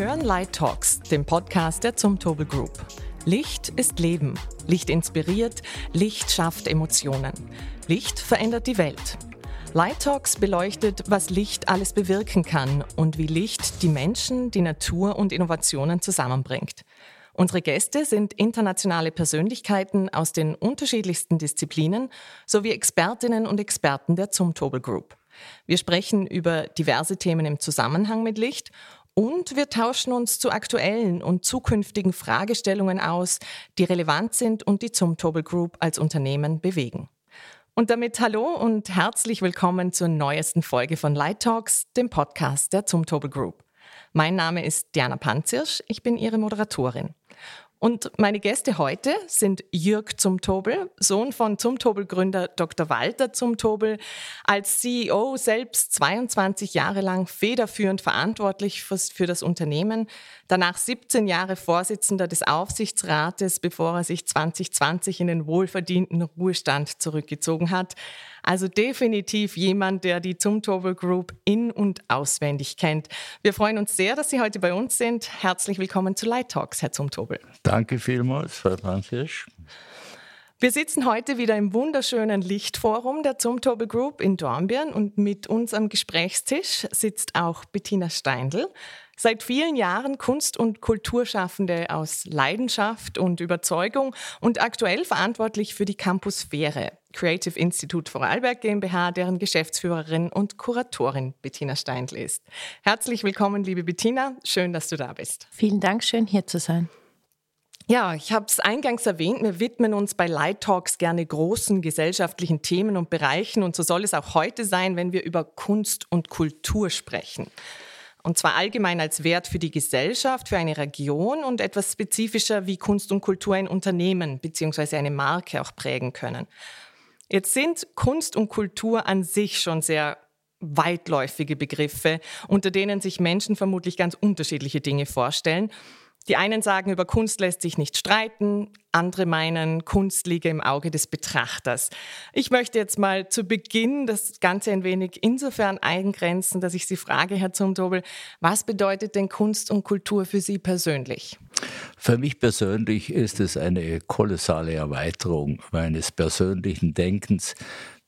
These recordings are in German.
Hören Light Talks, den Podcast der Zumtobel Group. Licht ist Leben. Licht inspiriert, Licht schafft Emotionen. Licht verändert die Welt. Light Talks beleuchtet, was Licht alles bewirken kann und wie Licht die Menschen, die Natur und Innovationen zusammenbringt. Unsere Gäste sind internationale Persönlichkeiten aus den unterschiedlichsten Disziplinen sowie Expertinnen und Experten der Zumtobel Group. Wir sprechen über diverse Themen im Zusammenhang mit Licht und wir tauschen uns zu aktuellen und zukünftigen Fragestellungen aus, die relevant sind und die Zumtobel Group als Unternehmen bewegen. Und damit hallo und herzlich willkommen zur neuesten Folge von Light Talks, dem Podcast der Zumtobel Group. Mein Name ist Diana Panzirsch, ich bin Ihre Moderatorin. Und meine Gäste heute sind Jürg Zumtobel, Sohn von Zumtobel-Gründer Dr. Walter Zumtobel, als CEO selbst 22 Jahre lang federführend verantwortlich für das Unternehmen, danach 17 Jahre Vorsitzender des Aufsichtsrates, bevor er sich 2020 in den wohlverdienten Ruhestand zurückgezogen hat. Also definitiv jemand, der die Zumtobel Group in- und auswendig kennt. Wir freuen uns sehr, dass Sie heute bei uns sind. Herzlich willkommen zu Light Talks, Herr Zumtobel. Danke vielmals, Frau Franzisch. Wir sitzen heute wieder im wunderschönen Lichtforum der Zumtobel Group in Dornbirn und mit uns am Gesprächstisch sitzt auch Bettina Steindl. Seit vielen Jahren Kunst- und Kulturschaffende aus Leidenschaft und Überzeugung und aktuell verantwortlich für die Campusphäre, Creative Institute Vorarlberg GmbH, deren Geschäftsführerin und Kuratorin Bettina Steindl ist. Herzlich willkommen, liebe Bettina. Schön, dass du da bist. Vielen Dank, schön hier zu sein. Ja, ich habe es eingangs erwähnt, wir widmen uns bei Light Talks gerne großen gesellschaftlichen Themen und Bereichen und so soll es auch heute sein, wenn wir über Kunst und Kultur sprechen. Und zwar allgemein als Wert für die Gesellschaft, für eine Region und etwas spezifischer, wie Kunst und Kultur ein Unternehmen bzw. eine Marke auch prägen können. Jetzt sind Kunst und Kultur an sich schon sehr weitläufige Begriffe, unter denen sich Menschen vermutlich ganz unterschiedliche Dinge vorstellen. Die einen sagen, über Kunst lässt sich nicht streiten, andere meinen, Kunst liege im Auge des Betrachters. Ich möchte jetzt mal zu Beginn das Ganze ein wenig insofern eingrenzen, dass ich Sie frage, Herr Zumtobel, was bedeutet denn Kunst und Kultur für Sie persönlich? Für mich persönlich ist es eine kolossale Erweiterung meines persönlichen Denkens,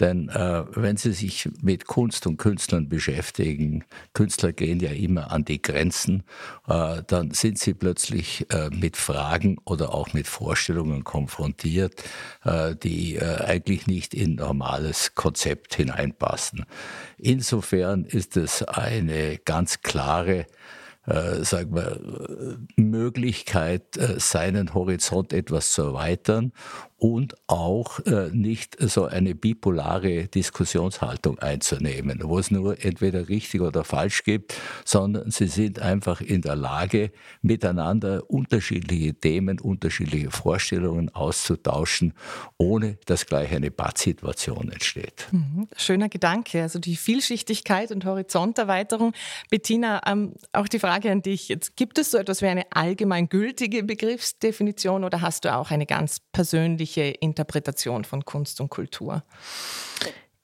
denn äh, wenn Sie sich mit Kunst und Künstlern beschäftigen, Künstler gehen ja immer an die Grenzen, äh, dann sind sie plötzlich äh, mit Fragen oder auch mit Vorstellungen konfrontiert, äh, die äh, eigentlich nicht in normales Konzept hineinpassen. Insofern ist es eine ganz klare äh, sagen wir, Möglichkeit, äh, seinen Horizont etwas zu erweitern und auch äh, nicht so eine bipolare Diskussionshaltung einzunehmen, wo es nur entweder richtig oder falsch gibt, sondern sie sind einfach in der Lage, miteinander unterschiedliche Themen, unterschiedliche Vorstellungen auszutauschen, ohne dass gleich eine Pattsituation entsteht. Mhm. Schöner Gedanke, also die Vielschichtigkeit und Horizonterweiterung. Bettina, ähm, auch die Frage an dich. Jetzt gibt es so etwas wie eine allgemeingültige Begriffsdefinition oder hast du auch eine ganz persönliche persönliche Interpretation von Kunst und Kultur?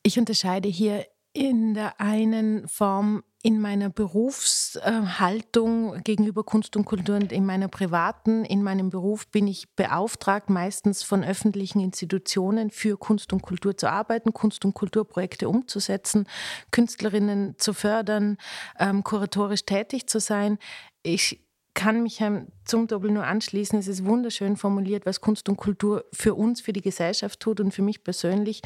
Ich unterscheide hier in der einen Form in meiner Berufshaltung gegenüber Kunst und Kultur und in meiner privaten, in meinem Beruf bin ich beauftragt, meistens von öffentlichen Institutionen für Kunst und Kultur zu arbeiten, Kunst- und Kulturprojekte umzusetzen, Künstlerinnen zu fördern, ähm, kuratorisch tätig zu sein. Ich kann mich zum Doppel nur anschließen. Es ist wunderschön formuliert, was Kunst und Kultur für uns, für die Gesellschaft tut. Und für mich persönlich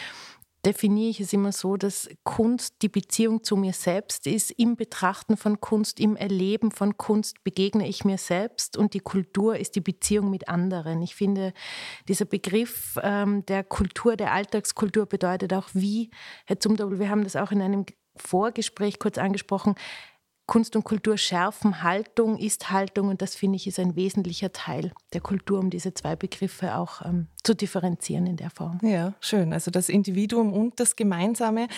definiere ich es immer so, dass Kunst die Beziehung zu mir selbst ist. Im Betrachten von Kunst, im Erleben von Kunst begegne ich mir selbst und die Kultur ist die Beziehung mit anderen. Ich finde, dieser Begriff ähm, der Kultur, der Alltagskultur bedeutet auch wie, Herr Zumdoppel, wir haben das auch in einem Vorgespräch kurz angesprochen, Kunst und Kultur schärfen Haltung, ist Haltung und das finde ich ist ein wesentlicher Teil der Kultur, um diese zwei Begriffe auch ähm, zu differenzieren in der Form. Ja, schön. Also das Individuum und das Gemeinsame.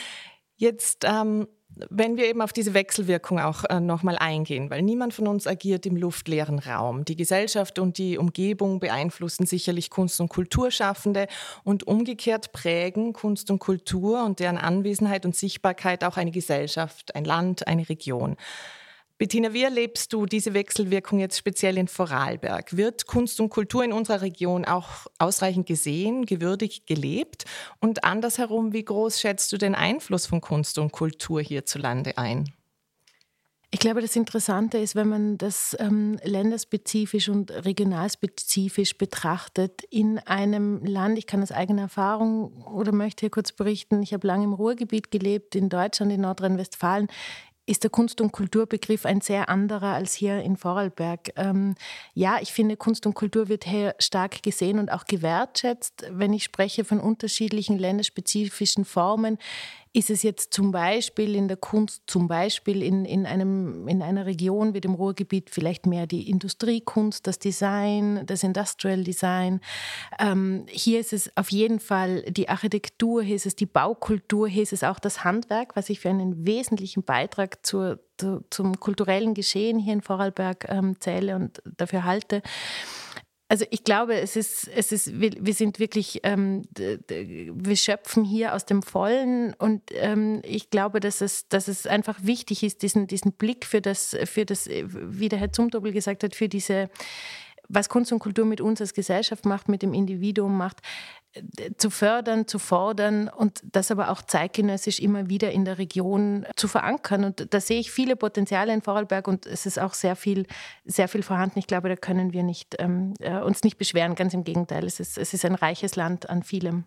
Jetzt ähm, wenn wir eben auf diese Wechselwirkung auch äh, nochmal eingehen, weil niemand von uns agiert im luftleeren Raum. Die Gesellschaft und die Umgebung beeinflussen sicherlich Kunst- und Kulturschaffende und umgekehrt prägen Kunst und Kultur und deren Anwesenheit und Sichtbarkeit auch eine Gesellschaft, ein Land, eine Region. Bettina, wie erlebst du diese Wechselwirkung jetzt speziell in Vorarlberg? Wird Kunst und Kultur in unserer Region auch ausreichend gesehen, gewürdigt, gelebt? Und andersherum, wie groß schätzt du den Einfluss von Kunst und Kultur hierzulande ein? Ich glaube, das Interessante ist, wenn man das ähm, länderspezifisch und regionalspezifisch betrachtet, in einem Land, ich kann aus eigener Erfahrung oder möchte hier kurz berichten, ich habe lange im Ruhrgebiet gelebt, in Deutschland, in Nordrhein-Westfalen, ist der Kunst- und Kulturbegriff ein sehr anderer als hier in Vorarlberg. Ähm, ja, ich finde, Kunst und Kultur wird hier stark gesehen und auch gewertschätzt. Wenn ich spreche von unterschiedlichen länderspezifischen Formen, ist es jetzt zum Beispiel in der Kunst, zum Beispiel in, in, einem, in einer Region wie dem Ruhrgebiet vielleicht mehr die Industriekunst, das Design, das Industrial Design. Ähm, hier ist es auf jeden Fall die Architektur, hier ist es die Baukultur, hier ist es auch das Handwerk, was ich für einen wesentlichen Beitrag zur, zu, zum kulturellen Geschehen hier in Vorarlberg ähm, zähle und dafür halte. Also ich glaube, es ist, es ist, wir, sind wirklich, ähm, wir schöpfen hier aus dem Vollen und ähm, ich glaube, dass es, dass es einfach wichtig ist, diesen, diesen Blick für das, für das, wie der Herr Zumtobel gesagt hat, für diese was Kunst und Kultur mit uns als Gesellschaft macht, mit dem Individuum macht, zu fördern, zu fordern und das aber auch zeitgenössisch immer wieder in der Region zu verankern. Und da sehe ich viele Potenziale in Vorarlberg und es ist auch sehr viel, sehr viel vorhanden. Ich glaube, da können wir nicht, ähm, äh, uns nicht beschweren, ganz im Gegenteil. Es ist, es ist ein reiches Land an vielem.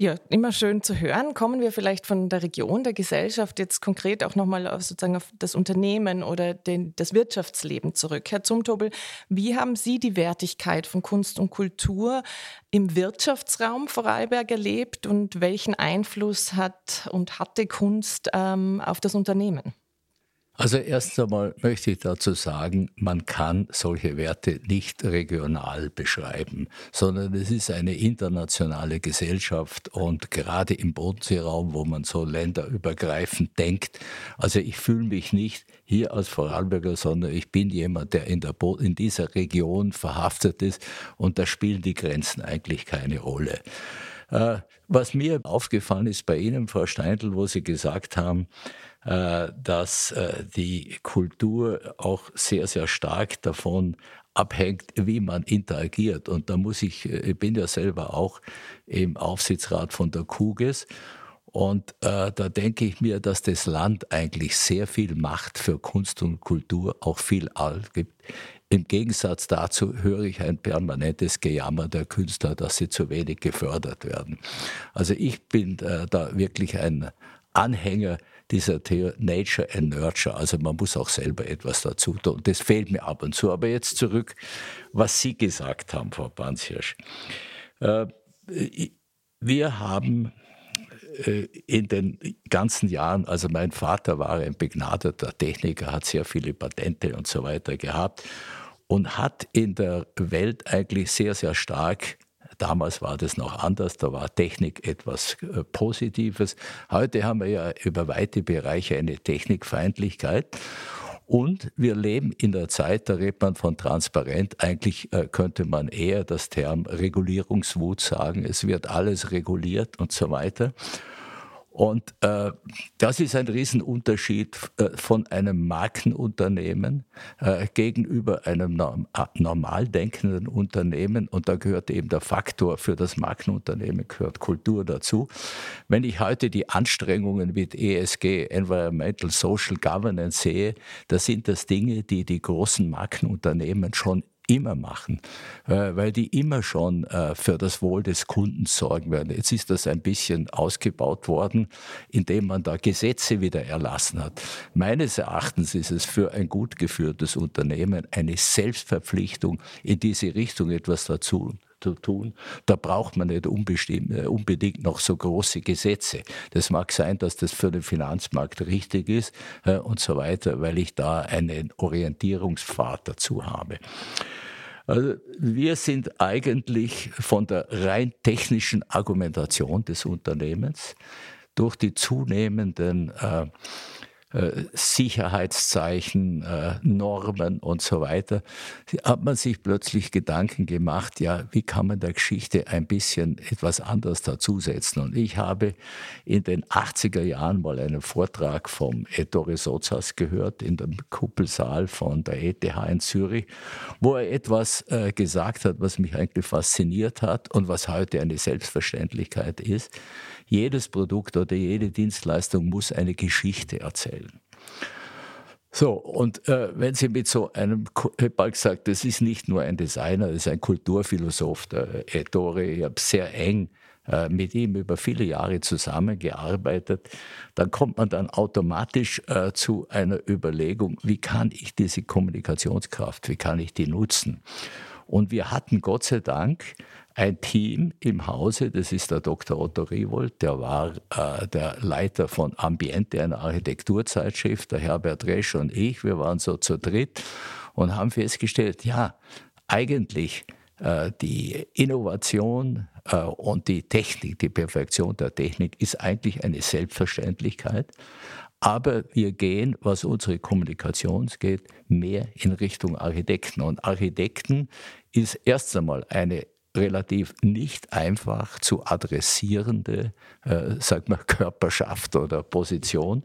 Ja, immer schön zu hören. Kommen wir vielleicht von der Region, der Gesellschaft jetzt konkret auch nochmal auf, sozusagen auf das Unternehmen oder den, das Wirtschaftsleben zurück. Herr Zumtobel, wie haben Sie die Wertigkeit von Kunst und Kultur im Wirtschaftsraum Vorarlberg erlebt und welchen Einfluss hat und hatte Kunst ähm, auf das Unternehmen? Also erst einmal möchte ich dazu sagen, man kann solche Werte nicht regional beschreiben, sondern es ist eine internationale Gesellschaft und gerade im Bodenseeraum, wo man so länderübergreifend denkt, also ich fühle mich nicht hier als Vorarlberger, sondern ich bin jemand, der in, der in dieser Region verhaftet ist und da spielen die Grenzen eigentlich keine Rolle. Äh, was mir aufgefallen ist bei Ihnen, Frau Steindl, wo Sie gesagt haben, äh, dass äh, die Kultur auch sehr, sehr stark davon abhängt, wie man interagiert. Und da muss ich, ich bin ja selber auch im Aufsichtsrat von der Kuges. Und äh, da denke ich mir, dass das Land eigentlich sehr viel Macht für Kunst und Kultur, auch viel All gibt. Im Gegensatz dazu höre ich ein permanentes Gejammer der Künstler, dass sie zu wenig gefördert werden. Also ich bin äh, da wirklich ein Anhänger dieser Theorie Nature and Nurture. Also man muss auch selber etwas dazu tun. Das fehlt mir ab und zu. Aber jetzt zurück, was Sie gesagt haben, Frau Banzhirsch. Äh, wir haben in den ganzen Jahren, also mein Vater war ein begnadeter Techniker, hat sehr viele Patente und so weiter gehabt und hat in der Welt eigentlich sehr, sehr stark Damals war das noch anders, da war Technik etwas äh, Positives. Heute haben wir ja über weite Bereiche eine Technikfeindlichkeit. Und wir leben in der Zeit, da redet man von transparent. Eigentlich äh, könnte man eher das Term Regulierungswut sagen. Es wird alles reguliert und so weiter. Und äh, das ist ein Riesenunterschied äh, von einem Markenunternehmen äh, gegenüber einem norm normal denkenden Unternehmen. Und da gehört eben der Faktor für das Markenunternehmen, gehört Kultur dazu. Wenn ich heute die Anstrengungen mit ESG, Environmental Social Governance sehe, da sind das Dinge, die die großen Markenunternehmen schon immer machen, äh, weil die immer schon äh, für das Wohl des Kunden sorgen werden. Jetzt ist das ein bisschen ausgebaut worden, indem man da Gesetze wieder erlassen hat. Meines Erachtens ist es für ein gut geführtes Unternehmen eine Selbstverpflichtung, in diese Richtung etwas dazu zu tun. Da braucht man nicht äh, unbedingt noch so große Gesetze. Das mag sein, dass das für den Finanzmarkt richtig ist und so weiter, weil ich da einen Orientierungspfad dazu habe. Also wir sind eigentlich von der rein technischen Argumentation des Unternehmens durch die zunehmenden äh, äh, Sicherheitszeichen, äh, Normen und so weiter, hat man sich plötzlich Gedanken gemacht, ja, wie kann man der Geschichte ein bisschen etwas anderes dazusetzen? Und ich habe in den 80er Jahren mal einen Vortrag vom Ettore Sozas gehört in dem Kuppelsaal von der ETH in Zürich, wo er etwas äh, gesagt hat, was mich eigentlich fasziniert hat und was heute eine Selbstverständlichkeit ist jedes Produkt oder jede Dienstleistung muss eine Geschichte erzählen. So, und äh, wenn Sie mit so einem, ich habe gesagt, das ist nicht nur ein Designer, das ist ein Kulturphilosoph, der Ettore, ich habe sehr eng äh, mit ihm über viele Jahre zusammengearbeitet, dann kommt man dann automatisch äh, zu einer Überlegung, wie kann ich diese Kommunikationskraft, wie kann ich die nutzen? Und wir hatten Gott sei Dank ein Team im Hause, das ist der Dr. Otto Riewold, der war äh, der Leiter von Ambiente, einer Architekturzeitschrift, der Herbert Resch und ich, wir waren so zu dritt und haben festgestellt, ja, eigentlich äh, die Innovation äh, und die Technik, die Perfektion der Technik ist eigentlich eine Selbstverständlichkeit. Aber wir gehen, was unsere Kommunikation geht, mehr in Richtung Architekten. Und Architekten ist erst einmal eine relativ nicht einfach zu adressierende, äh, sag mal, Körperschaft oder Position.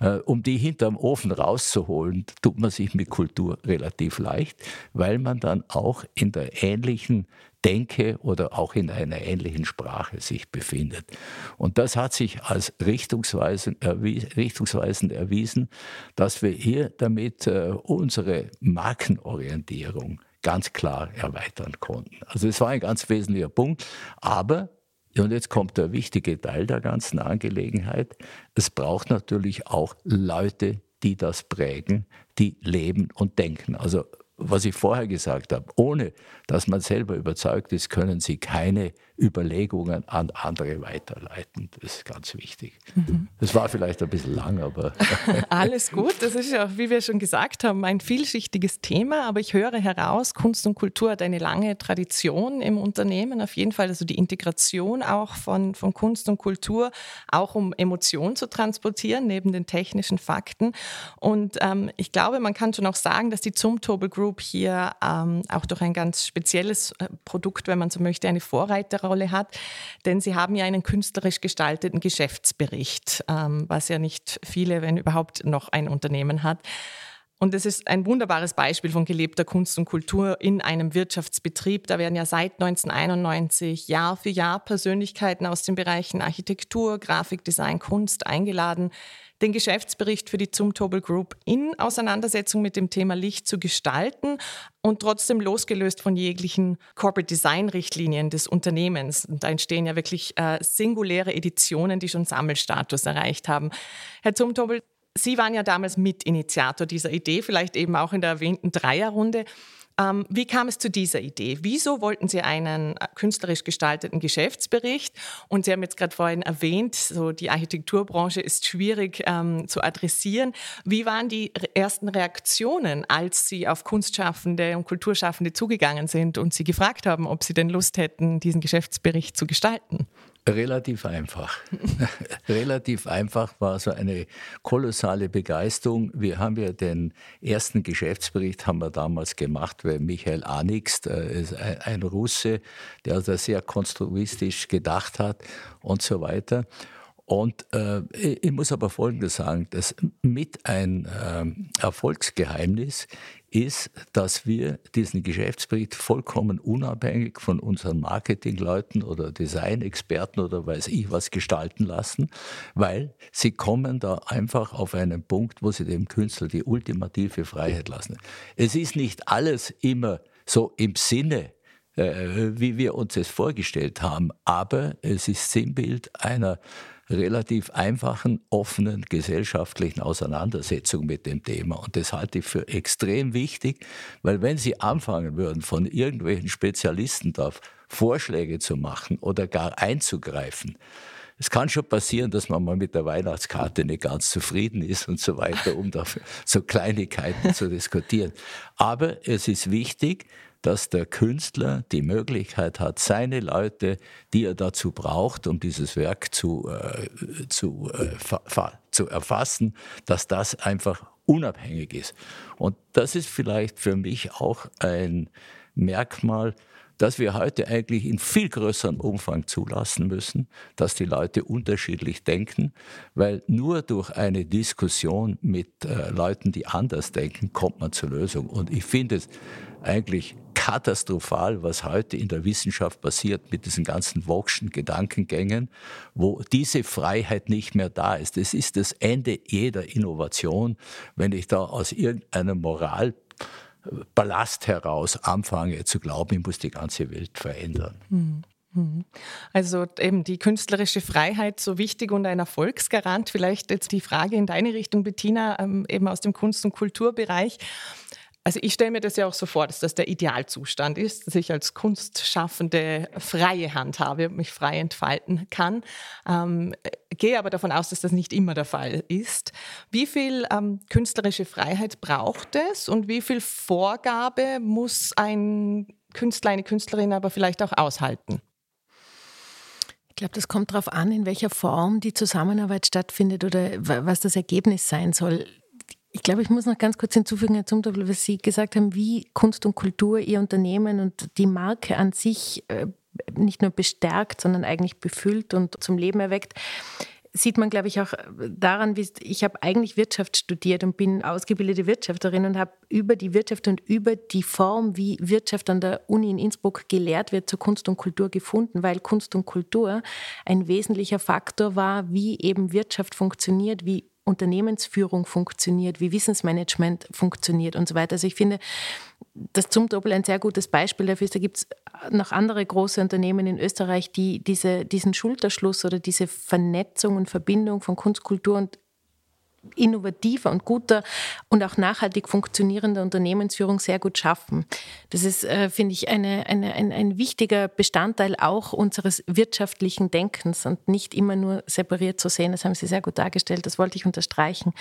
Äh, um die hinterm Ofen rauszuholen, tut man sich mit Kultur relativ leicht, weil man dann auch in der ähnlichen Denke oder auch in einer ähnlichen Sprache sich befindet. Und das hat sich als richtungsweisend, erwies, richtungsweisend erwiesen, dass wir hier damit äh, unsere Markenorientierung ganz klar erweitern konnten. Also es war ein ganz wesentlicher Punkt, aber und jetzt kommt der wichtige Teil der ganzen Angelegenheit. Es braucht natürlich auch Leute, die das prägen, die leben und denken. Also was ich vorher gesagt habe, ohne dass man selber überzeugt ist, können Sie keine Überlegungen an andere weiterleiten. Das ist ganz wichtig. Mhm. Das war vielleicht ein bisschen lang, aber. Alles gut. Das ist ja, wie wir schon gesagt haben, ein vielschichtiges Thema. Aber ich höre heraus, Kunst und Kultur hat eine lange Tradition im Unternehmen. Auf jeden Fall also die Integration auch von, von Kunst und Kultur, auch um Emotionen zu transportieren, neben den technischen Fakten. Und ähm, ich glaube, man kann schon auch sagen, dass die Zumtobel Group hier ähm, auch durch ein ganz spezielles äh, Produkt, wenn man so möchte, eine Vorreiterrolle Rolle hat. Denn Sie haben ja einen künstlerisch gestalteten Geschäftsbericht, ähm, was ja nicht viele, wenn überhaupt, noch ein Unternehmen hat. Und es ist ein wunderbares Beispiel von gelebter Kunst und Kultur in einem Wirtschaftsbetrieb. Da werden ja seit 1991 Jahr für Jahr Persönlichkeiten aus den Bereichen Architektur, Grafikdesign, Kunst eingeladen, den Geschäftsbericht für die Zumtobel Group in Auseinandersetzung mit dem Thema Licht zu gestalten und trotzdem losgelöst von jeglichen Corporate Design Richtlinien des Unternehmens. Und da entstehen ja wirklich äh, singuläre Editionen, die schon Sammelstatus erreicht haben. Herr Zumtobel, Sie waren ja damals Mitinitiator dieser Idee, vielleicht eben auch in der erwähnten Dreierrunde. Ähm, wie kam es zu dieser Idee? Wieso wollten Sie einen äh, künstlerisch gestalteten Geschäftsbericht? Und Sie haben jetzt gerade vorhin erwähnt, so die Architekturbranche ist schwierig ähm, zu adressieren. Wie waren die ersten Reaktionen, als Sie auf Kunstschaffende und Kulturschaffende zugegangen sind und Sie gefragt haben, ob Sie denn Lust hätten, diesen Geschäftsbericht zu gestalten? Relativ einfach. Relativ einfach war so eine kolossale Begeisterung. Wir haben ja den ersten Geschäftsbericht haben wir damals gemacht, weil Michael Anix, ist ein Russe, der also sehr konstruistisch gedacht hat und so weiter. Und äh, ich muss aber Folgendes sagen, dass mit ein äh, Erfolgsgeheimnis ist, dass wir diesen Geschäftsbericht vollkommen unabhängig von unseren Marketingleuten oder Designexperten oder weiß ich was gestalten lassen, weil sie kommen da einfach auf einen Punkt, wo sie dem Künstler die ultimative Freiheit lassen. Es ist nicht alles immer so im Sinne äh, wie wir uns es vorgestellt haben, aber es ist Sinnbild einer relativ einfachen, offenen gesellschaftlichen Auseinandersetzung mit dem Thema. Und das halte ich für extrem wichtig, weil wenn Sie anfangen würden, von irgendwelchen Spezialisten da Vorschläge zu machen oder gar einzugreifen, es kann schon passieren, dass man mal mit der Weihnachtskarte nicht ganz zufrieden ist und so weiter, um da so Kleinigkeiten zu diskutieren. Aber es ist wichtig, dass der Künstler die Möglichkeit hat, seine Leute, die er dazu braucht, um dieses Werk zu, äh, zu, äh, zu erfassen, dass das einfach unabhängig ist. Und das ist vielleicht für mich auch ein Merkmal, dass wir heute eigentlich in viel größerem Umfang zulassen müssen, dass die Leute unterschiedlich denken, weil nur durch eine Diskussion mit äh, Leuten, die anders denken, kommt man zur Lösung. Und ich finde es eigentlich katastrophal, was heute in der Wissenschaft passiert mit diesen ganzen Vogtschen Gedankengängen, wo diese Freiheit nicht mehr da ist. Es ist das Ende jeder Innovation, wenn ich da aus irgendeiner Moral Ballast heraus anfange zu glauben, ich muss die ganze Welt verändern. Hm, hm. Also eben die künstlerische Freiheit so wichtig und ein Erfolgsgarant. Vielleicht jetzt die Frage in deine Richtung, Bettina, ähm, eben aus dem Kunst- und Kulturbereich. Also ich stelle mir das ja auch so vor, dass das der Idealzustand ist, dass ich als Kunstschaffende freie Hand habe mich frei entfalten kann. Ähm, gehe aber davon aus, dass das nicht immer der Fall ist. Wie viel ähm, künstlerische Freiheit braucht es und wie viel Vorgabe muss ein Künstler, eine Künstlerin aber vielleicht auch aushalten? Ich glaube, das kommt darauf an, in welcher Form die Zusammenarbeit stattfindet oder was das Ergebnis sein soll. Ich glaube, ich muss noch ganz kurz hinzufügen, Herr Zumtobel, was Sie gesagt haben, wie Kunst und Kultur Ihr Unternehmen und die Marke an sich äh, nicht nur bestärkt, sondern eigentlich befüllt und zum Leben erweckt. Sieht man, glaube ich, auch daran, wie ich habe eigentlich Wirtschaft studiert und bin ausgebildete Wirtschafterin und habe über die Wirtschaft und über die Form, wie Wirtschaft an der Uni in Innsbruck gelehrt wird, zur Kunst und Kultur gefunden, weil Kunst und Kultur ein wesentlicher Faktor war, wie eben Wirtschaft funktioniert, wie Unternehmensführung funktioniert, wie Wissensmanagement funktioniert und so weiter. Also ich finde, das Zumtobel ein sehr gutes Beispiel dafür ist. Da gibt es noch andere große Unternehmen in Österreich, die diese, diesen Schulterschluss oder diese Vernetzung und Verbindung von Kunst, Kultur und innovativer und guter und auch nachhaltig funktionierender Unternehmensführung sehr gut schaffen. Das ist, äh, finde ich, eine, eine, ein, ein wichtiger Bestandteil auch unseres wirtschaftlichen Denkens und nicht immer nur separiert zu sehen. Das haben Sie sehr gut dargestellt. Das wollte ich unterstreichen.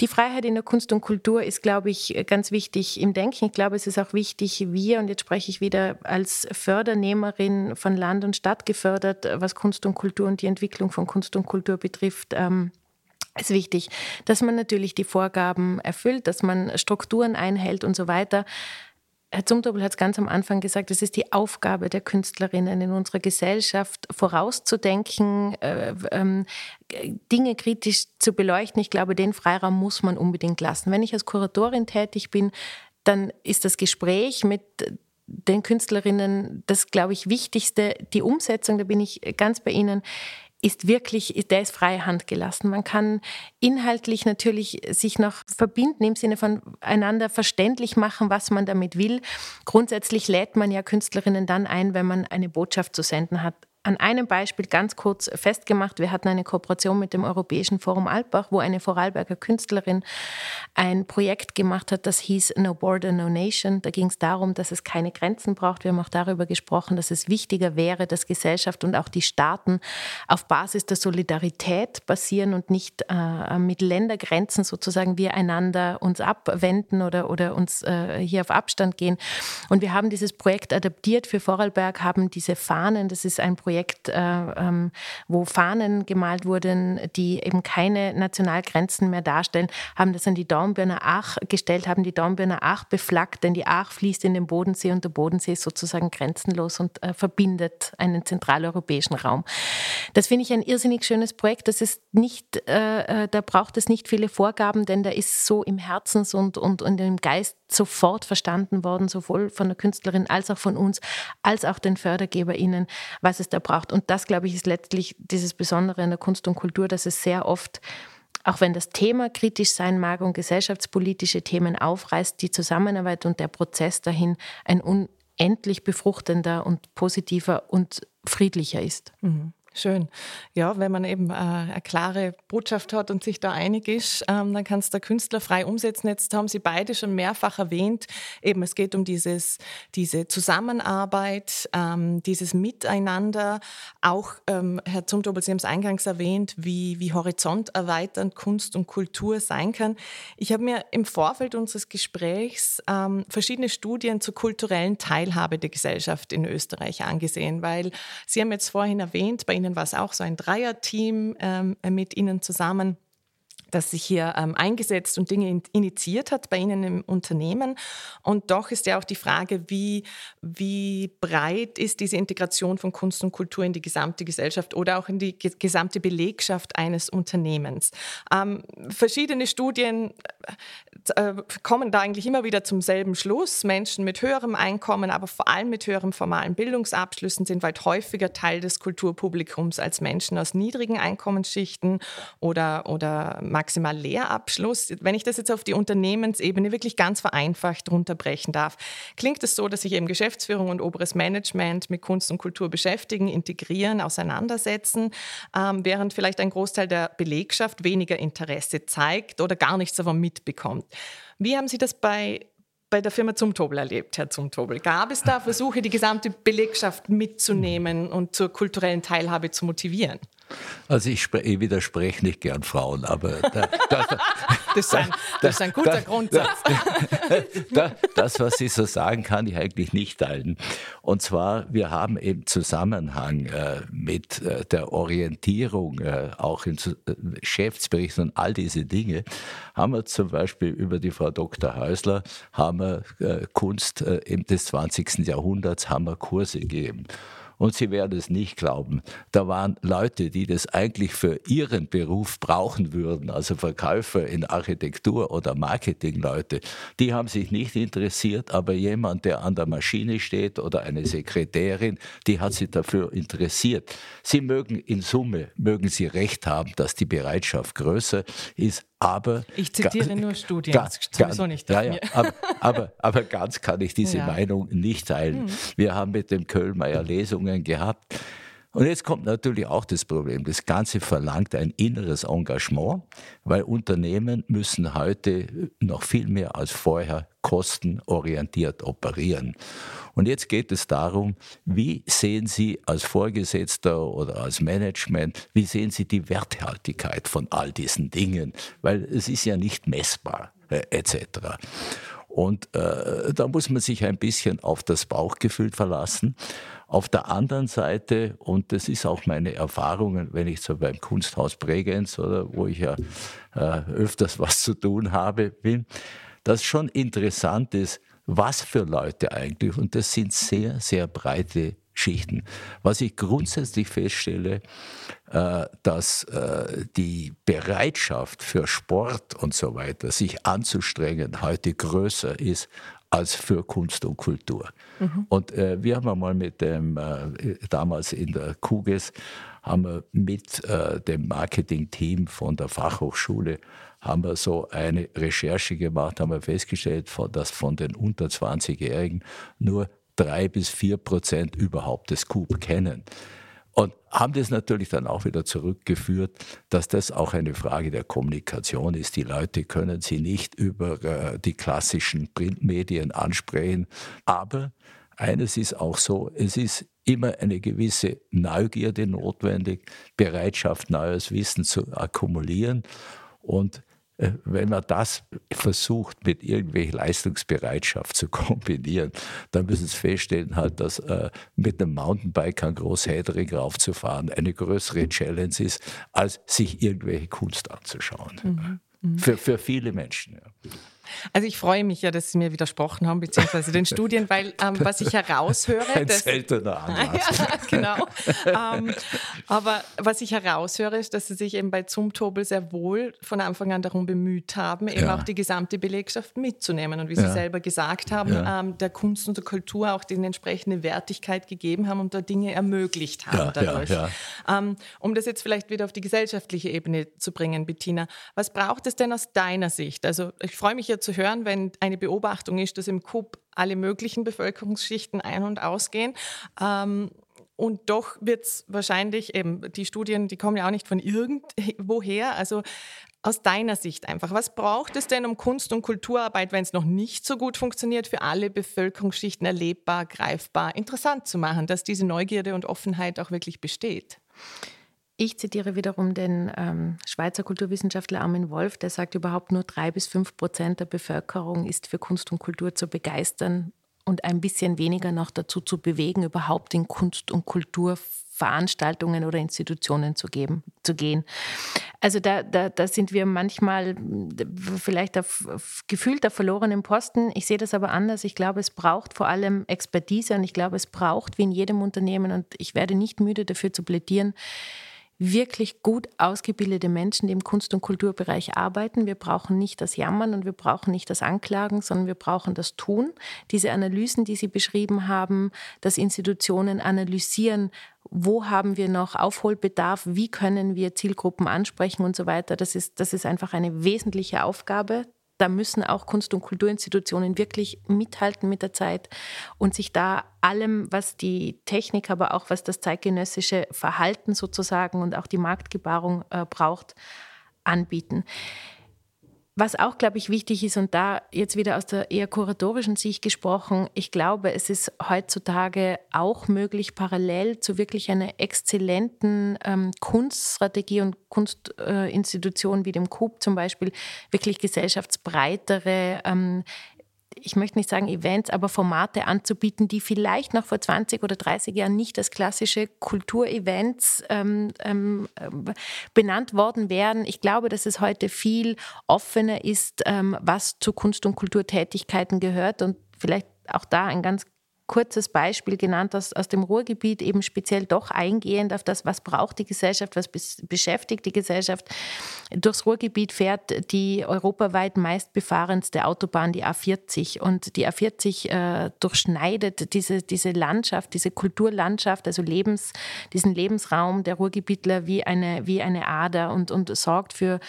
Die Freiheit in der Kunst und Kultur ist, glaube ich, ganz wichtig im Denken. Ich glaube, es ist auch wichtig, wir, und jetzt spreche ich wieder als Fördernehmerin von Land und Stadt gefördert, was Kunst und Kultur und die Entwicklung von Kunst und Kultur betrifft, ähm, ist wichtig, dass man natürlich die Vorgaben erfüllt, dass man Strukturen einhält und so weiter. Herr Zumtobel hat es ganz am Anfang gesagt, es ist die Aufgabe der Künstlerinnen in unserer Gesellschaft, vorauszudenken, äh, äh, Dinge kritisch zu beleuchten. Ich glaube, den Freiraum muss man unbedingt lassen. Wenn ich als Kuratorin tätig bin, dann ist das Gespräch mit den Künstlerinnen das, glaube ich, Wichtigste. Die Umsetzung, da bin ich ganz bei Ihnen ist wirklich, der ist freie Hand gelassen. Man kann inhaltlich natürlich sich noch verbinden im Sinne von einander verständlich machen, was man damit will. Grundsätzlich lädt man ja Künstlerinnen dann ein, wenn man eine Botschaft zu senden hat an einem Beispiel ganz kurz festgemacht. Wir hatten eine Kooperation mit dem Europäischen Forum Alpbach, wo eine Vorarlberger Künstlerin ein Projekt gemacht hat, das hieß No Border, No Nation. Da ging es darum, dass es keine Grenzen braucht. Wir haben auch darüber gesprochen, dass es wichtiger wäre, dass Gesellschaft und auch die Staaten auf Basis der Solidarität basieren und nicht äh, mit Ländergrenzen sozusagen wir einander uns abwenden oder, oder uns äh, hier auf Abstand gehen. Und wir haben dieses Projekt adaptiert für Vorarlberg, haben diese Fahnen, das ist ein Projekt, Projekt, äh, ähm, wo Fahnen gemalt wurden, die eben keine Nationalgrenzen mehr darstellen, haben das an die Dornbirner Ach gestellt, haben die Dornbirner Ach beflaggt, denn die Ach fließt in den Bodensee und der Bodensee ist sozusagen grenzenlos und äh, verbindet einen zentraleuropäischen Raum. Das finde ich ein irrsinnig schönes Projekt. Das ist nicht, äh, da braucht es nicht viele Vorgaben, denn da ist so im Herzens- und, und, und im Geist sofort verstanden worden, sowohl von der Künstlerin als auch von uns, als auch den FördergeberInnen, was es da braucht. Und das, glaube ich, ist letztlich dieses Besondere in der Kunst und Kultur, dass es sehr oft auch wenn das Thema kritisch sein mag und gesellschaftspolitische Themen aufreißt, die Zusammenarbeit und der Prozess dahin ein unendlich befruchtender und positiver und friedlicher ist. Mhm. Schön. Ja, wenn man eben äh, eine klare Botschaft hat und sich da einig ist, ähm, dann kann es der Künstler frei umsetzen. Jetzt haben Sie beide schon mehrfach erwähnt, eben es geht um dieses, diese Zusammenarbeit, ähm, dieses Miteinander. Auch, ähm, Herr Zumtobel, Sie haben es eingangs erwähnt, wie, wie horizonterweiternd Kunst und Kultur sein kann. Ich habe mir im Vorfeld unseres Gesprächs ähm, verschiedene Studien zur kulturellen Teilhabe der Gesellschaft in Österreich angesehen, weil Sie haben jetzt vorhin erwähnt, bei Ihnen war es auch so ein Dreierteam ähm, mit Ihnen zusammen das sich hier ähm, eingesetzt und Dinge initiiert hat bei Ihnen im Unternehmen. Und doch ist ja auch die Frage, wie, wie breit ist diese Integration von Kunst und Kultur in die gesamte Gesellschaft oder auch in die gesamte Belegschaft eines Unternehmens. Ähm, verschiedene Studien äh, kommen da eigentlich immer wieder zum selben Schluss. Menschen mit höherem Einkommen, aber vor allem mit höherem formalen Bildungsabschlüssen sind weit häufiger Teil des Kulturpublikums als Menschen aus niedrigen Einkommensschichten oder, oder maximal Lehrabschluss. Wenn ich das jetzt auf die Unternehmensebene wirklich ganz vereinfacht runterbrechen darf, klingt es so, dass sich eben Geschäftsführung und oberes Management mit Kunst und Kultur beschäftigen, integrieren, auseinandersetzen, ähm, während vielleicht ein Großteil der Belegschaft weniger Interesse zeigt oder gar nichts davon mitbekommt. Wie haben Sie das bei bei der Firma Zumtobel erlebt, Herr Zumtobel? Gab es da Versuche, die gesamte Belegschaft mitzunehmen und zur kulturellen Teilhabe zu motivieren? Also ich, ich, widerspreche nicht gern Frauen, aber da, das, das, ist ein, das, ist ein, guter das, Grundsatz. Das, was ich so sagen, kann ich eigentlich nicht teilen. Und zwar, wir haben im Zusammenhang äh, mit äh, der Orientierung, äh, auch in äh, Geschäftsberichten und all diese Dinge, haben wir zum Beispiel über die Frau Dr. Häusler, haben wir äh, Kunst äh, des 20. Jahrhunderts, haben wir Kurse gegeben. Und Sie werden es nicht glauben. Da waren Leute, die das eigentlich für ihren Beruf brauchen würden, also Verkäufer in Architektur oder Marketingleute. Die haben sich nicht interessiert, aber jemand, der an der Maschine steht oder eine Sekretärin, die hat sich dafür interessiert. Sie mögen in Summe, mögen Sie recht haben, dass die Bereitschaft größer ist, aber ich zitiere nur Studien, ga, sowieso nicht. Ja, ja, aber, aber, aber, ganz kann ich diese ja. Meinung nicht teilen. Mhm. Wir haben mit dem Köhlmeier Lesungen gehabt. Und jetzt kommt natürlich auch das Problem. Das Ganze verlangt ein inneres Engagement, weil Unternehmen müssen heute noch viel mehr als vorher kostenorientiert operieren. Und jetzt geht es darum, wie sehen Sie als Vorgesetzter oder als Management, wie sehen Sie die Werthaltigkeit von all diesen Dingen? Weil es ist ja nicht messbar äh, etc. Und äh, da muss man sich ein bisschen auf das Bauchgefühl verlassen. Auf der anderen Seite, und das ist auch meine Erfahrung, wenn ich so beim Kunsthaus Bregenz oder wo ich ja äh, öfters was zu tun habe, bin, dass schon interessant ist, was für Leute eigentlich, und das sind sehr, sehr breite Schichten. Was ich grundsätzlich feststelle, äh, dass äh, die Bereitschaft für Sport und so weiter, sich anzustrengen, heute größer ist als für Kunst und Kultur. Mhm. Und äh, wir haben einmal mit dem, äh, damals in der Kugis, haben wir mit äh, dem Marketing-Team von der Fachhochschule haben wir so eine Recherche gemacht, haben wir festgestellt, dass von den unter 20-Jährigen nur drei bis vier Prozent überhaupt das Coup kennen. Und haben das natürlich dann auch wieder zurückgeführt, dass das auch eine Frage der Kommunikation ist. Die Leute können sie nicht über äh, die klassischen Printmedien ansprechen. Aber eines ist auch so, es ist immer eine gewisse Neugierde notwendig, Bereitschaft, neues Wissen zu akkumulieren. Und wenn man das versucht, mit irgendwelcher Leistungsbereitschaft zu kombinieren, dann müssen Sie feststellen, halt, dass äh, mit einem Mountainbike an Großhädering raufzufahren eine größere Challenge ist, als sich irgendwelche Kunst anzuschauen. Mhm. Mhm. Für, für viele Menschen. Ja. Also ich freue mich ja, dass Sie mir widersprochen haben, beziehungsweise den Studien, weil ähm, was ich heraushöre... Ein dass, seltener Anlass. ja, genau. ähm, aber was ich heraushöre, ist, dass Sie sich eben bei Zumtobel sehr wohl von Anfang an darum bemüht haben, eben ja. auch die gesamte Belegschaft mitzunehmen. Und wie Sie ja. selber gesagt haben, ja. ähm, der Kunst und der Kultur auch die entsprechende Wertigkeit gegeben haben und da Dinge ermöglicht haben dadurch. Ähm, um das jetzt vielleicht wieder auf die gesellschaftliche Ebene zu bringen, Bettina, was braucht es denn aus deiner Sicht? Also ich freue mich ja zu hören, wenn eine Beobachtung ist, dass im KUB alle möglichen Bevölkerungsschichten ein- und ausgehen. Ähm, und doch wird es wahrscheinlich eben, die Studien, die kommen ja auch nicht von irgendwoher. Also aus deiner Sicht einfach, was braucht es denn, um Kunst- und Kulturarbeit, wenn es noch nicht so gut funktioniert, für alle Bevölkerungsschichten erlebbar, greifbar, interessant zu machen, dass diese Neugierde und Offenheit auch wirklich besteht? Ich zitiere wiederum den ähm, Schweizer Kulturwissenschaftler Armin Wolf, der sagt, überhaupt nur drei bis fünf Prozent der Bevölkerung ist für Kunst und Kultur zu begeistern und ein bisschen weniger noch dazu zu bewegen, überhaupt in Kunst- und Kulturveranstaltungen oder Institutionen zu, geben, zu gehen. Also da, da, da sind wir manchmal vielleicht auf, auf gefühlt auf verlorenen Posten. Ich sehe das aber anders. Ich glaube, es braucht vor allem Expertise und ich glaube, es braucht wie in jedem Unternehmen und ich werde nicht müde dafür zu plädieren, wirklich gut ausgebildete Menschen, die im Kunst- und Kulturbereich arbeiten. Wir brauchen nicht das Jammern und wir brauchen nicht das Anklagen, sondern wir brauchen das Tun. Diese Analysen, die Sie beschrieben haben, dass Institutionen analysieren, wo haben wir noch Aufholbedarf, wie können wir Zielgruppen ansprechen und so weiter. Das ist, das ist einfach eine wesentliche Aufgabe da müssen auch Kunst- und Kulturinstitutionen wirklich mithalten mit der Zeit und sich da allem, was die Technik, aber auch was das zeitgenössische Verhalten sozusagen und auch die Marktgebarung äh, braucht, anbieten. Was auch, glaube ich, wichtig ist, und da jetzt wieder aus der eher kuratorischen Sicht gesprochen, ich glaube, es ist heutzutage auch möglich, parallel zu wirklich einer exzellenten ähm, Kunststrategie und Kunstinstitution äh, wie dem KUB zum Beispiel, wirklich gesellschaftsbreitere ähm, ich möchte nicht sagen Events, aber Formate anzubieten, die vielleicht noch vor 20 oder 30 Jahren nicht als klassische Kulturevents ähm, ähm, benannt worden wären. Ich glaube, dass es heute viel offener ist, ähm, was zu Kunst- und Kulturtätigkeiten gehört und vielleicht auch da ein ganz kurzes Beispiel genannt aus, aus dem Ruhrgebiet, eben speziell doch eingehend auf das, was braucht die Gesellschaft, was beschäftigt die Gesellschaft. Durchs Ruhrgebiet fährt die europaweit meistbefahrenste Autobahn, die A40. Und die A40 äh, durchschneidet diese, diese Landschaft, diese Kulturlandschaft, also Lebens, diesen Lebensraum der Ruhrgebietler wie eine, wie eine Ader und, und sorgt für,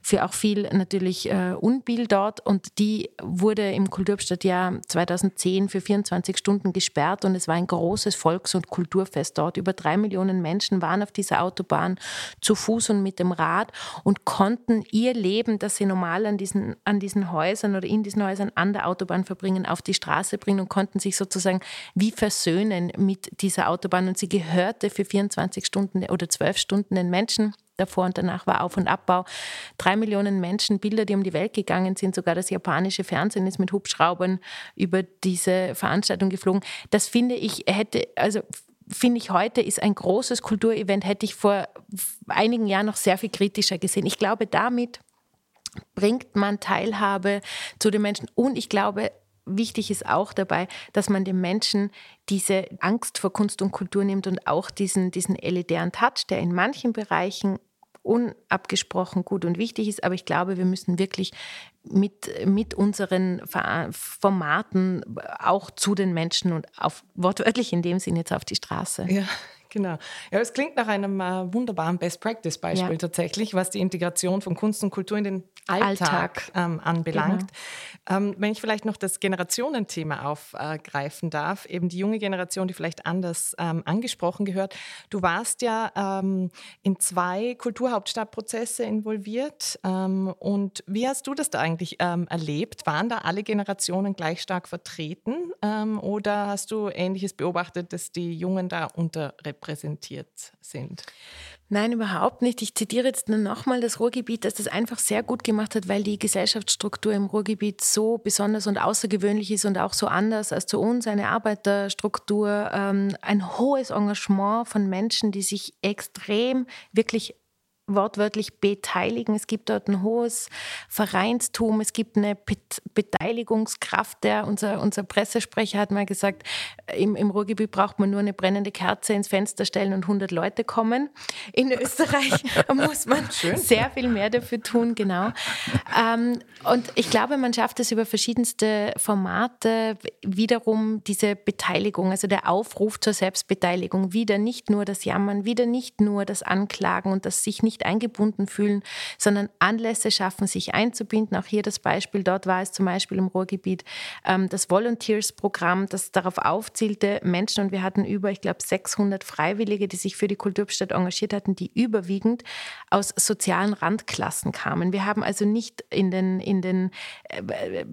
für auch viel natürlich äh, Unbill dort. Und die wurde im Kulturstadtjahr 2010 für 24 Stunden Stunden gesperrt und es war ein großes Volks- und Kulturfest dort. Über drei Millionen Menschen waren auf dieser Autobahn zu Fuß und mit dem Rad und konnten ihr Leben, das sie normal an diesen, an diesen Häusern oder in diesen Häusern an der Autobahn verbringen, auf die Straße bringen und konnten sich sozusagen wie versöhnen mit dieser Autobahn. Und sie gehörte für 24 Stunden oder 12 Stunden den Menschen davor und danach war Auf- und Abbau. Drei Millionen Menschen, Bilder, die um die Welt gegangen sind. Sogar das japanische Fernsehen ist mit Hubschraubern über diese Veranstaltung geflogen. Das finde ich, hätte, also finde ich heute ist ein großes Kulturevent, hätte ich vor einigen Jahren noch sehr viel kritischer gesehen. Ich glaube, damit bringt man Teilhabe zu den Menschen und ich glaube, wichtig ist auch dabei, dass man den Menschen diese Angst vor Kunst und Kultur nimmt und auch diesen, diesen elitären Touch, der in manchen Bereichen unabgesprochen gut und wichtig ist, aber ich glaube, wir müssen wirklich mit, mit unseren Formaten auch zu den Menschen und auf, wortwörtlich in dem Sinne jetzt auf die Straße. Ja, Genau. Ja, es klingt nach einem äh, wunderbaren Best-Practice-Beispiel ja. tatsächlich, was die Integration von Kunst und Kultur in den Alltag, Alltag. Ähm, anbelangt. Genau. Ähm, wenn ich vielleicht noch das Generationenthema aufgreifen darf, eben die junge Generation, die vielleicht anders ähm, angesprochen gehört. Du warst ja ähm, in zwei Kulturhauptstadtprozesse involviert. Ähm, und wie hast du das da eigentlich ähm, erlebt? Waren da alle Generationen gleich stark vertreten? oder hast du Ähnliches beobachtet, dass die Jungen da repräsentiert sind. Nein, überhaupt nicht. Ich zitiere jetzt nur nochmal das Ruhrgebiet, das das einfach sehr gut gemacht hat, weil die Gesellschaftsstruktur im Ruhrgebiet so besonders und außergewöhnlich ist und auch so anders als zu uns, eine Arbeiterstruktur, ähm, ein hohes Engagement von Menschen, die sich extrem wirklich wortwörtlich beteiligen. Es gibt dort ein hohes Vereinstum, es gibt eine Beteiligungskraft. Der, unser, unser Pressesprecher hat mal gesagt, im, im Ruhrgebiet braucht man nur eine brennende Kerze ins Fenster stellen und 100 Leute kommen. In Österreich muss man Schön. sehr viel mehr dafür tun, genau. Ähm, und ich glaube, man schafft es über verschiedenste Formate wiederum diese Beteiligung, also der Aufruf zur Selbstbeteiligung, wieder nicht nur das Jammern, wieder nicht nur das Anklagen und das sich nicht nicht eingebunden fühlen, sondern Anlässe schaffen, sich einzubinden. Auch hier das Beispiel, dort war es zum Beispiel im Ruhrgebiet ähm, das Volunteers-Programm, das darauf aufzielte, Menschen, und wir hatten über, ich glaube, 600 Freiwillige, die sich für die Kulturstadt engagiert hatten, die überwiegend aus sozialen Randklassen kamen. Wir haben also nicht in den, in den äh,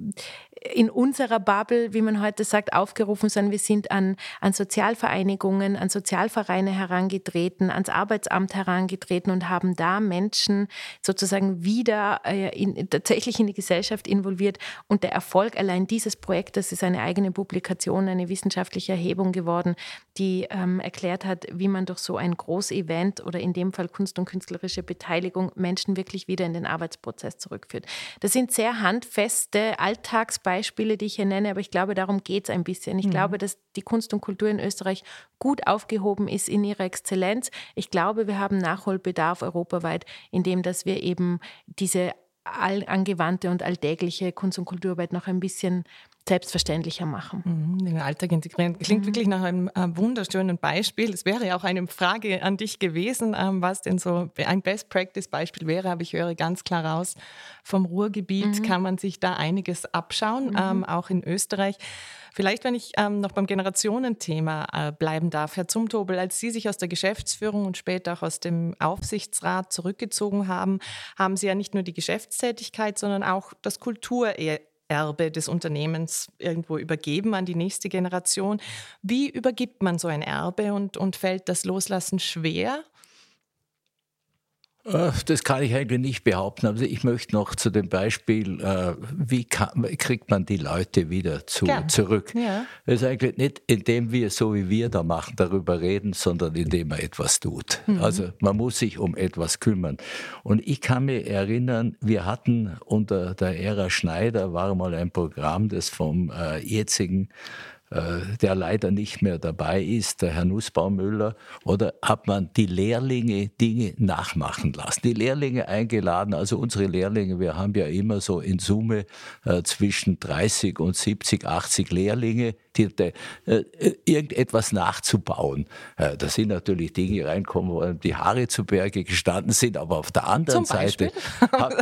in unserer Bubble, wie man heute sagt, aufgerufen, sondern wir sind an, an Sozialvereinigungen, an Sozialvereine herangetreten, ans Arbeitsamt herangetreten und haben da Menschen sozusagen wieder äh, in, tatsächlich in die Gesellschaft involviert. Und der Erfolg allein dieses Projektes ist eine eigene Publikation, eine wissenschaftliche Erhebung geworden, die ähm, erklärt hat, wie man durch so ein Großevent oder in dem Fall Kunst und künstlerische Beteiligung Menschen wirklich wieder in den Arbeitsprozess zurückführt. Das sind sehr handfeste Alltagsbeispiele Beispiele, die ich hier nenne, aber ich glaube, darum geht es ein bisschen. Ich mhm. glaube, dass die Kunst und Kultur in Österreich gut aufgehoben ist in ihrer Exzellenz. Ich glaube, wir haben Nachholbedarf europaweit, indem dass wir eben diese angewandte und alltägliche Kunst- und Kulturarbeit noch ein bisschen selbstverständlicher machen. Mhm, den Alltag integrieren. Klingt mhm. wirklich nach einem äh, wunderschönen Beispiel. Es wäre ja auch eine Frage an dich gewesen, ähm, was denn so ein Best-Practice-Beispiel wäre, aber ich höre ganz klar raus, vom Ruhrgebiet mhm. kann man sich da einiges abschauen, mhm. ähm, auch in Österreich. Vielleicht, wenn ich ähm, noch beim Generationenthema äh, bleiben darf, Herr Zumtobel, als Sie sich aus der Geschäftsführung und später auch aus dem Aufsichtsrat zurückgezogen haben, haben Sie ja nicht nur die Geschäftstätigkeit, sondern auch das Kulturerbe des Unternehmens irgendwo übergeben an die nächste Generation. Wie übergibt man so ein Erbe und, und fällt das Loslassen schwer? Äh, das kann ich eigentlich nicht behaupten. Also ich möchte noch zu dem Beispiel, äh, wie kann, kriegt man die Leute wieder zu, zurück? Ja. Das ist eigentlich nicht, indem wir so wie wir da machen, darüber reden, sondern indem man etwas tut. Mhm. Also man muss sich um etwas kümmern. Und ich kann mich erinnern, wir hatten unter der Ära Schneider war mal ein Programm, das vom äh, jetzigen der leider nicht mehr dabei ist, der Herr Nussbaumüller, oder hat man die Lehrlinge Dinge nachmachen lassen. Die Lehrlinge eingeladen, also unsere Lehrlinge, wir haben ja immer so in Summe äh, zwischen 30 und 70, 80 Lehrlinge, die äh, irgendetwas nachzubauen. Äh, da sind natürlich Dinge reinkommen, wo die Haare zu Berge gestanden sind, aber auf der anderen Seite, hab,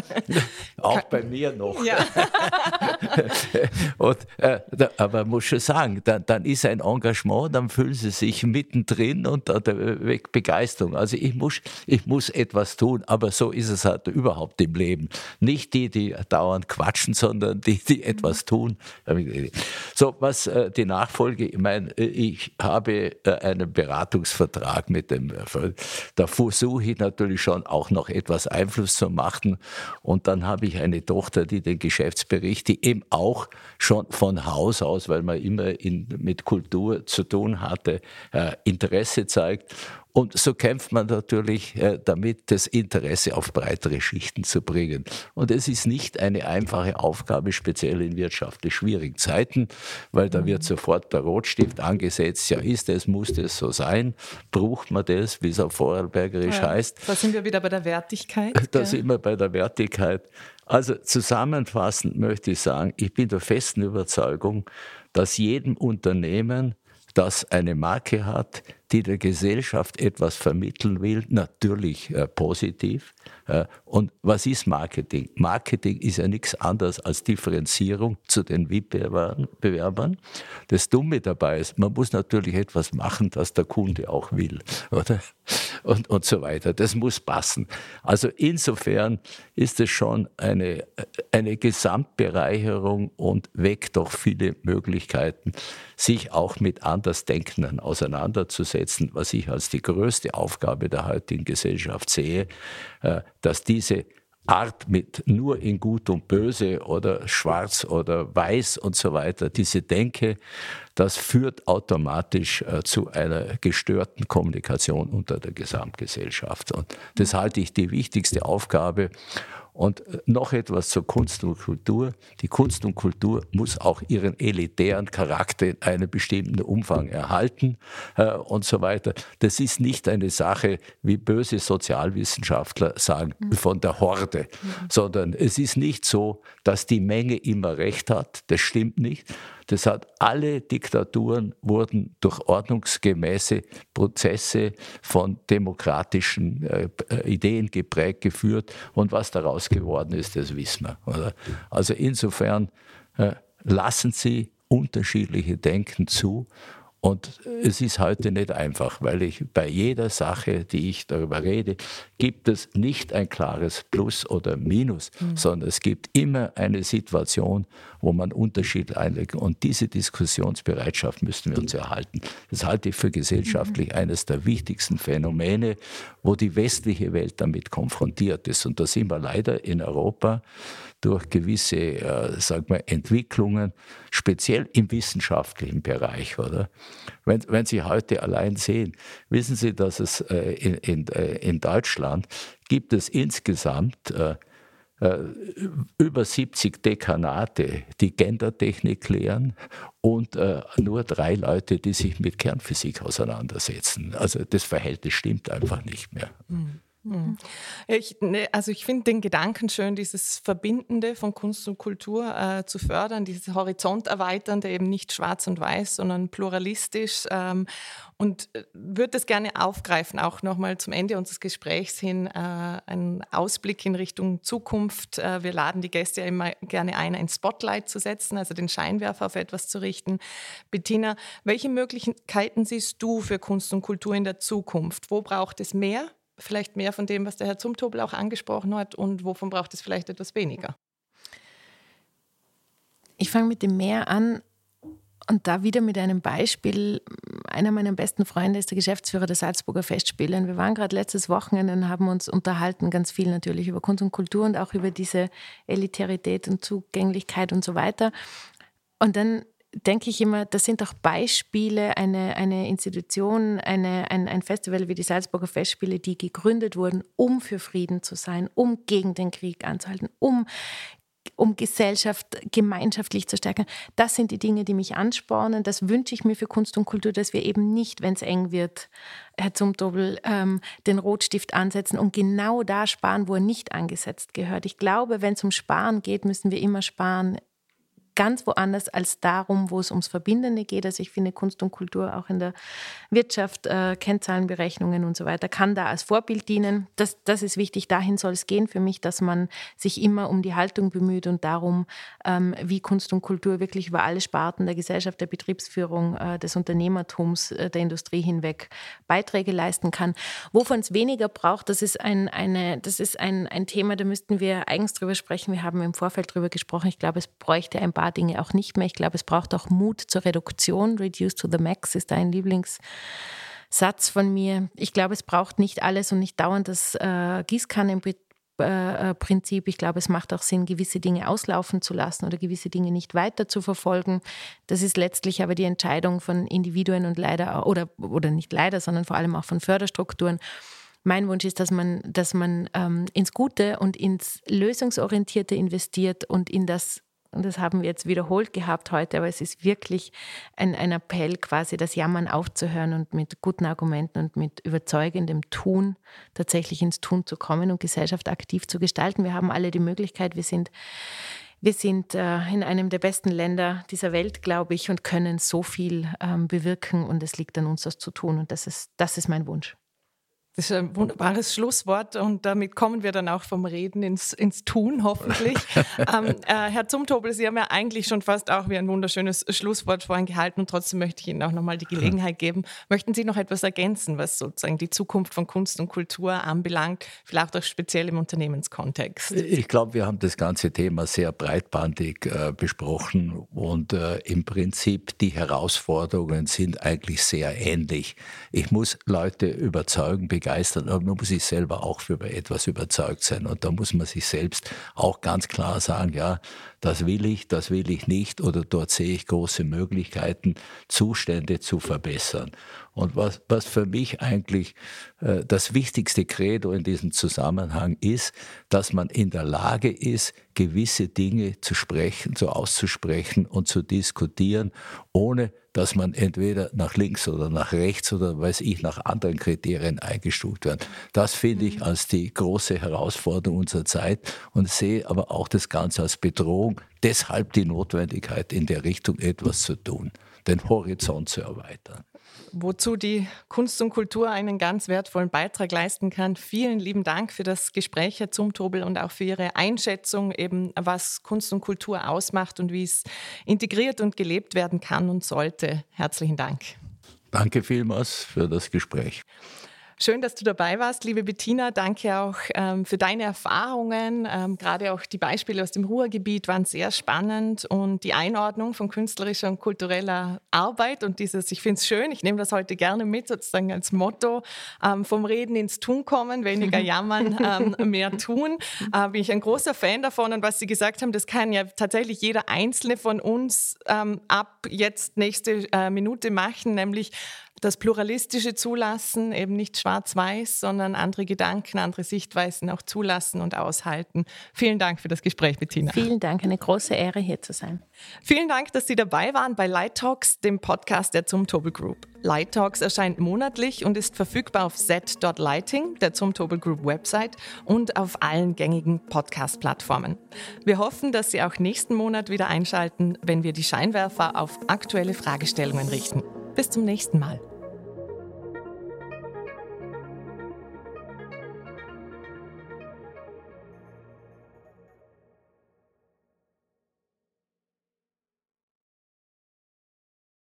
auch bei mir noch. Ja. und, äh, da, aber man muss schon sagen, dann, dann ist ein Engagement, dann fühlen sie sich mittendrin und da weg Begeisterung. Also ich muss, ich muss etwas tun, aber so ist es halt überhaupt im Leben. Nicht die, die dauernd quatschen, sondern die, die etwas tun. So, was äh, die Nachfolge, ich meine, ich habe äh, einen Beratungsvertrag mit dem, da versuche ich natürlich schon auch noch etwas Einfluss zu machen und dann habe ich eine Tochter, die den Geschäftsbericht, die eben auch schon von Haus aus, weil man immer in, mit Kultur zu tun hatte, äh, Interesse zeigt. Und so kämpft man natürlich äh, damit, das Interesse auf breitere Schichten zu bringen. Und es ist nicht eine einfache Aufgabe, speziell in wirtschaftlich schwierigen Zeiten, weil da wird sofort der Rotstift angesetzt. Ja, ist es, muss das so sein? Braucht man das, wie es auf Vorarlbergerisch ja, heißt? Da sind wir wieder bei der Wertigkeit. Da gell? sind wir bei der Wertigkeit. Also zusammenfassend möchte ich sagen, ich bin der festen Überzeugung, dass jedem Unternehmen, das eine Marke hat, die der Gesellschaft etwas vermitteln will, natürlich äh, positiv. Äh, und was ist Marketing? Marketing ist ja nichts anderes als Differenzierung zu den Wettbewerbern. Das Dumme dabei ist, man muss natürlich etwas machen, das der Kunde auch will, oder? Und, und so weiter. Das muss passen. Also insofern ist es schon eine, eine Gesamtbereicherung und weckt doch viele Möglichkeiten, sich auch mit Andersdenkenden auseinanderzusetzen setzen, was ich als die größte Aufgabe der heutigen Gesellschaft sehe, äh, dass diese Art mit nur in Gut und Böse oder Schwarz oder Weiß und so weiter, diese Denke, das führt automatisch äh, zu einer gestörten Kommunikation unter der Gesamtgesellschaft. Und das halte ich die wichtigste Aufgabe. Und äh, noch etwas zur Kunst und Kultur. Die Kunst und Kultur muss auch ihren elitären Charakter in einem bestimmten Umfang erhalten äh, und so weiter. Das ist nicht eine Sache, wie böse Sozialwissenschaftler sagen, mhm. von der Horde, mhm. sondern es ist nicht so, dass die Menge immer recht hat. Das stimmt nicht Das hat alle Diktaturen wurden durch ordnungsgemäße Prozesse von demokratischen äh, Ideen geprägt geführt und was daraus geworden ist, das wissen wir. Oder? Also insofern äh, lassen Sie unterschiedliche Denken zu und es ist heute nicht einfach, weil ich bei jeder Sache, die ich darüber rede, gibt es nicht ein klares Plus oder Minus, mhm. sondern es gibt immer eine Situation, wo man Unterschied einlegt. Und diese Diskussionsbereitschaft müssen wir uns erhalten. Das halte ich für gesellschaftlich mhm. eines der wichtigsten Phänomene, wo die westliche Welt damit konfrontiert ist. Und da sind wir leider in Europa durch gewisse äh, sag mal, Entwicklungen, speziell im wissenschaftlichen Bereich. Oder? Wenn, wenn Sie heute allein sehen, wissen Sie, dass es äh, in, in, äh, in Deutschland gibt es insgesamt äh, äh über 70 Dekanate, die Gendertechnik lehren und äh, nur drei Leute, die sich mit Kernphysik auseinandersetzen. Also das Verhältnis stimmt einfach nicht mehr. Mhm. Mhm. Ich, ne, also ich finde den Gedanken schön, dieses Verbindende von Kunst und Kultur äh, zu fördern, dieses Horizont erweiternde, eben nicht schwarz und weiß, sondern pluralistisch. Ähm, und äh, würde das gerne aufgreifen, auch nochmal zum Ende unseres Gesprächs hin, äh, einen Ausblick in Richtung Zukunft. Äh, wir laden die Gäste ja immer gerne ein, ein Spotlight zu setzen, also den Scheinwerfer auf etwas zu richten. Bettina, welche Möglichkeiten siehst du für Kunst und Kultur in der Zukunft? Wo braucht es mehr? Vielleicht mehr von dem, was der Herr Zumtobel auch angesprochen hat und wovon braucht es vielleicht etwas weniger? Ich fange mit dem Mehr an und da wieder mit einem Beispiel. Einer meiner besten Freunde ist der Geschäftsführer der Salzburger Festspiele. Und wir waren gerade letztes Wochenende und haben uns unterhalten, ganz viel natürlich über Kunst und Kultur und auch über diese Elitarität und Zugänglichkeit und so weiter. Und dann denke ich immer, das sind doch Beispiele, eine, eine Institution, eine, ein, ein Festival wie die Salzburger Festspiele, die gegründet wurden, um für Frieden zu sein, um gegen den Krieg anzuhalten, um um Gesellschaft gemeinschaftlich zu stärken. Das sind die Dinge, die mich anspornen. Das wünsche ich mir für Kunst und Kultur, dass wir eben nicht, wenn es eng wird, Herr Zumtobel, ähm, den Rotstift ansetzen und genau da sparen, wo er nicht angesetzt gehört. Ich glaube, wenn es um Sparen geht, müssen wir immer sparen ganz woanders als darum, wo es ums Verbindende geht. Also ich finde Kunst und Kultur auch in der Wirtschaft, äh, Kennzahlenberechnungen und so weiter, kann da als Vorbild dienen. Das, das ist wichtig. Dahin soll es gehen für mich, dass man sich immer um die Haltung bemüht und darum, ähm, wie Kunst und Kultur wirklich über alle Sparten der Gesellschaft, der Betriebsführung, äh, des Unternehmertums, äh, der Industrie hinweg Beiträge leisten kann. Wovon es weniger braucht, das ist ein, eine, das ist ein, ein Thema, da müssten wir eigens drüber sprechen. Wir haben im Vorfeld drüber gesprochen. Ich glaube, es bräuchte ein paar paar Dinge auch nicht mehr. Ich glaube, es braucht auch Mut zur Reduktion. Reduce to the max ist ein Lieblingssatz von mir. Ich glaube, es braucht nicht alles und nicht dauernd das äh, Gießkannenprinzip. Äh, ich glaube, es macht auch Sinn, gewisse Dinge auslaufen zu lassen oder gewisse Dinge nicht weiter zu verfolgen. Das ist letztlich aber die Entscheidung von Individuen und leider, oder, oder nicht leider, sondern vor allem auch von Förderstrukturen. Mein Wunsch ist, dass man, dass man ähm, ins Gute und ins Lösungsorientierte investiert und in das und das haben wir jetzt wiederholt gehabt heute, aber es ist wirklich ein, ein Appell, quasi das Jammern aufzuhören und mit guten Argumenten und mit überzeugendem Tun tatsächlich ins Tun zu kommen und Gesellschaft aktiv zu gestalten. Wir haben alle die Möglichkeit, wir sind wir sind äh, in einem der besten Länder dieser Welt, glaube ich, und können so viel ähm, bewirken. Und es liegt an uns, das zu tun. Und das ist, das ist mein Wunsch. Das ist ein wunderbares Schlusswort und damit kommen wir dann auch vom Reden ins, ins Tun, hoffentlich. ähm, äh, Herr Zumtobel, Sie haben ja eigentlich schon fast auch wie ein wunderschönes Schlusswort vorhin gehalten und trotzdem möchte ich Ihnen auch nochmal die Gelegenheit geben. Möchten Sie noch etwas ergänzen, was sozusagen die Zukunft von Kunst und Kultur anbelangt, vielleicht auch speziell im Unternehmenskontext? Ich glaube, wir haben das ganze Thema sehr breitbandig äh, besprochen und äh, im Prinzip die Herausforderungen sind eigentlich sehr ähnlich. Ich muss Leute überzeugen, begeistern, aber man muss sich selber auch für etwas überzeugt sein. Und da muss man sich selbst auch ganz klar sagen, ja, das will ich, das will ich nicht oder dort sehe ich große Möglichkeiten, Zustände zu verbessern. Und was, was für mich eigentlich äh, das wichtigste Credo in diesem Zusammenhang ist, dass man in der Lage ist, gewisse Dinge zu sprechen, zu auszusprechen und zu diskutieren, ohne dass man entweder nach links oder nach rechts oder weiß ich nach anderen Kriterien eingestuft wird. Das finde ich mhm. als die große Herausforderung unserer Zeit und sehe aber auch das Ganze als Bedrohung deshalb die Notwendigkeit, in der Richtung etwas zu tun, den Horizont zu erweitern wozu die Kunst und Kultur einen ganz wertvollen Beitrag leisten kann. Vielen lieben Dank für das Gespräch, Herr Zumtobel, und auch für Ihre Einschätzung, eben was Kunst und Kultur ausmacht und wie es integriert und gelebt werden kann und sollte. Herzlichen Dank. Danke vielmals für das Gespräch. Schön, dass du dabei warst, liebe Bettina. Danke auch ähm, für deine Erfahrungen. Ähm, gerade auch die Beispiele aus dem Ruhrgebiet waren sehr spannend und die Einordnung von künstlerischer und kultureller Arbeit und dieses, ich finde es schön, ich nehme das heute gerne mit, sozusagen als Motto, ähm, vom Reden ins Tun kommen, weniger jammern, ähm, mehr tun. Äh, bin ich ein großer Fan davon und was Sie gesagt haben, das kann ja tatsächlich jeder Einzelne von uns ähm, ab jetzt nächste äh, Minute machen, nämlich das pluralistische Zulassen, eben nicht schwarz-weiß, sondern andere Gedanken, andere Sichtweisen auch zulassen und aushalten. Vielen Dank für das Gespräch, Bettina. Vielen Dank, eine große Ehre hier zu sein. Vielen Dank, dass Sie dabei waren bei Light Talks, dem Podcast der Zumtobel Group. Light Talks erscheint monatlich und ist verfügbar auf set.lighting, der Zumtobel Group Website und auf allen gängigen Podcast-Plattformen. Wir hoffen, dass Sie auch nächsten Monat wieder einschalten, wenn wir die Scheinwerfer auf aktuelle Fragestellungen richten. Bis zum nächsten Mal.